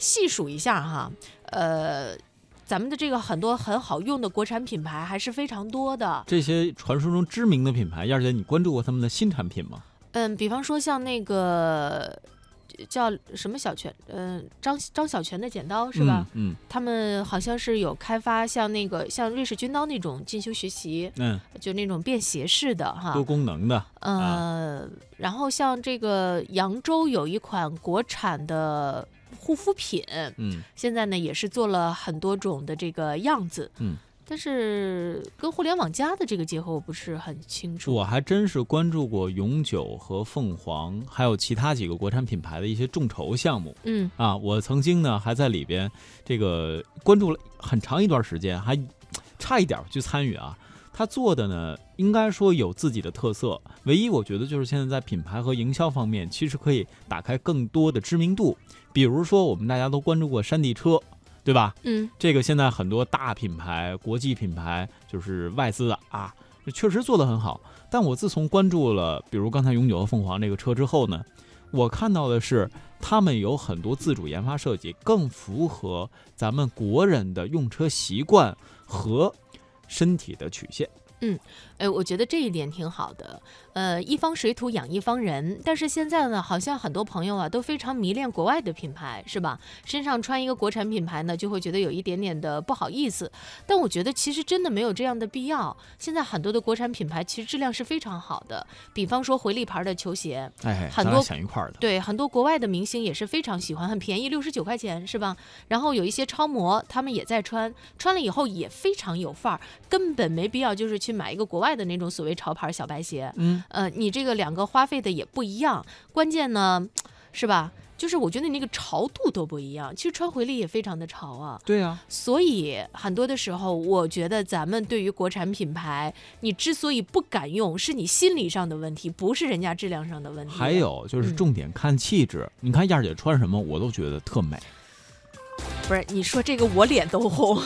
细数一下哈，呃，咱们的这个很多很好用的国产品牌还是非常多的。这些传说中知名的品牌，燕儿姐，你关注过他们的新产品吗？嗯，比方说像那个叫什么小泉，嗯、张张小泉的剪刀是吧？嗯他们好像是有开发像那个像瑞士军刀那种进修学习，嗯就那种便携式的哈嗯，。多功能的，呃，然后像这个扬州有一款国产的护肤品，嗯现在呢也是做了很多种的这个样子，嗯，但是跟互联网加的这个结合我不是很清楚。我还真是关注过永久和凤凰，还有其他几个国产品牌的一些众筹项目嗯啊。我曾经呢还在里边这个关注了很长一段时间，还差一点去参与啊。他做的呢，应该说有自己的特色。唯一我觉得就是现在在品牌和营销方面，其实可以打开更多的知名度。比如说，我们大家都关注过山地车，对吧？嗯这个现在很多大品牌、国际品牌就是外资的啊，确实做得很好。但我自从关注了，比如刚才永久和凤凰这个车之后呢，我看到的是他们有很多自主研发设计，更符合咱们国人的用车习惯和身体的曲线。哎，我觉得这一点挺好的。呃，一方水土养一方人，但是现在呢，好像很多朋友啊都非常迷恋国外的品牌，是吧？身上穿一个国产品牌呢，就会觉得有一点点的不好意思。但我觉得其实真的没有这样的必要。现在很多的国产品牌其实质量是非常好的，比方说回力牌的球鞋，哎，很多想一块儿的。对，很多国外的明星也是非常喜欢，很便宜，六十九块钱是吧？然后有一些超模，他们也在穿，穿了以后也非常有范儿，根本没必要就是去买一个国外的那种所谓潮牌小白鞋。嗯，呃，你这个两个花费的也不一样，关键呢，是吧？就是我觉得你那个潮度都不一样，其实穿回力也非常的潮啊。对啊、所以很多的时候，我觉得咱们对于国产品牌，你之所以不敢用，是你心理上的问题，不是人家质量上的问题。还有就是嗯重点看气质，你看燕儿姐穿什么，我都觉得特美。不是你说这个，我脸都红。